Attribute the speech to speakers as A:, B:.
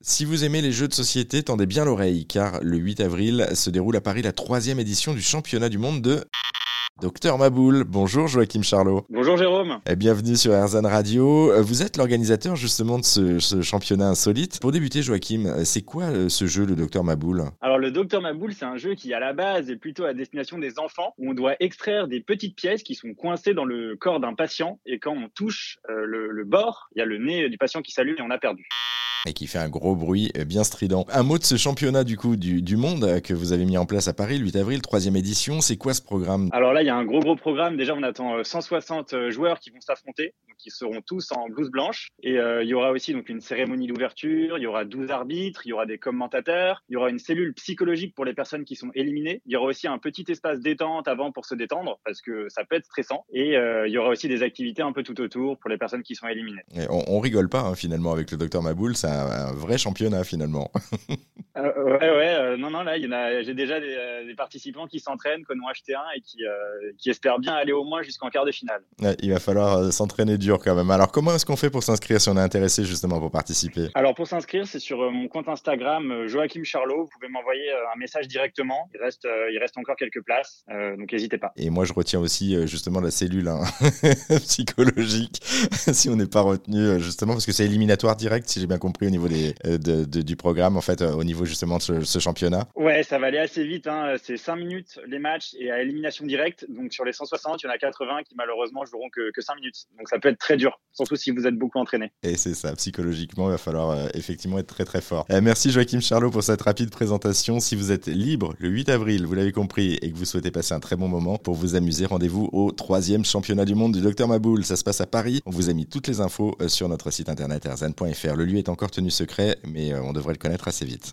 A: Si vous aimez les jeux de société, tendez bien l'oreille, car le 8 avril se déroule à Paris la troisième édition du championnat du monde de Docteur Maboul. Bonjour Joachim Charlot.
B: Bonjour Jérôme.
A: Et bienvenue sur Erzan Radio. Vous êtes l'organisateur justement de ce, championnat insolite. Pour débuter Joachim, c'est quoi euh, ce jeu, le Docteur Maboul?
B: Alors le Docteur Maboul, c'est un jeu qui à la base est plutôt à destination des enfants, où on doit extraire des petites pièces qui sont coincées dans le corps d'un patient, et quand on touche euh, le, le bord, il y a le nez du patient qui s'allume et on a perdu
A: et qui fait un gros bruit euh, bien strident. Un mot de ce championnat du coup du, du monde euh, que vous avez mis en place à Paris le 8 avril, troisième édition. C'est quoi ce programme?
B: Alors là, il y a un gros gros programme. Déjà, on attend 160 euh, joueurs qui vont s'affronter, qui seront tous en blouse blanche. Et il y aura aussi donc une cérémonie d'ouverture. Il y aura 12 arbitres, il y aura des commentateurs, il y aura une cellule psychologique pour les personnes qui sont éliminées. Il y aura aussi un petit espace détente avant pour se détendre parce que ça peut être stressant. Et il y aura aussi des activités un peu tout autour pour les personnes qui sont éliminées.
A: on, on, rigole pas hein, finalement avec le docteur Maboul. Ça un, vrai championnat finalement.
B: Euh, ouais, ouais, euh, non, non, là, il y en a, j'ai déjà des, euh, participants qui s'entraînent, qui en ont acheté un et qui, qui espèrent bien aller au moins jusqu'en quart de finale.
A: il va falloir s'entraîner dur quand même. Alors, comment est-ce qu'on fait pour s'inscrire si on est intéressé justement pour participer?
B: Alors, pour s'inscrire, c'est sur mon compte Instagram, Joachim Charlot. Vous pouvez m'envoyer un message directement. Il reste, il reste encore quelques places, donc n'hésitez pas.
A: Et moi, je retiens aussi justement la cellule hein, psychologique si on n'est pas retenu justement parce que c'est éliminatoire direct, si j'ai bien compris au niveau des, de, du programme, en fait, au niveau justement de ce, championnat
B: Ouais, ça va aller assez vite. Hein. C'est 5 minutes les matchs et à élimination directe. Donc sur les 160, il y en a 80 qui malheureusement joueront que, que 5 minutes. Donc ça peut être très dur, surtout si vous êtes beaucoup entraîné.
A: Et c'est ça, psychologiquement, il va falloir euh, effectivement être très très fort. Euh, merci Joachim Charlot pour cette rapide présentation. Si vous êtes libre le 8 avril, vous l'avez compris, et que vous souhaitez passer un très bon moment pour vous amuser, rendez-vous au troisième championnat du monde du Docteur Maboul. Ça se passe à Paris. On vous a mis toutes les infos euh, sur notre site internet erzan.fr. Le lieu est encore tenu secret, mais on devrait le connaître assez vite.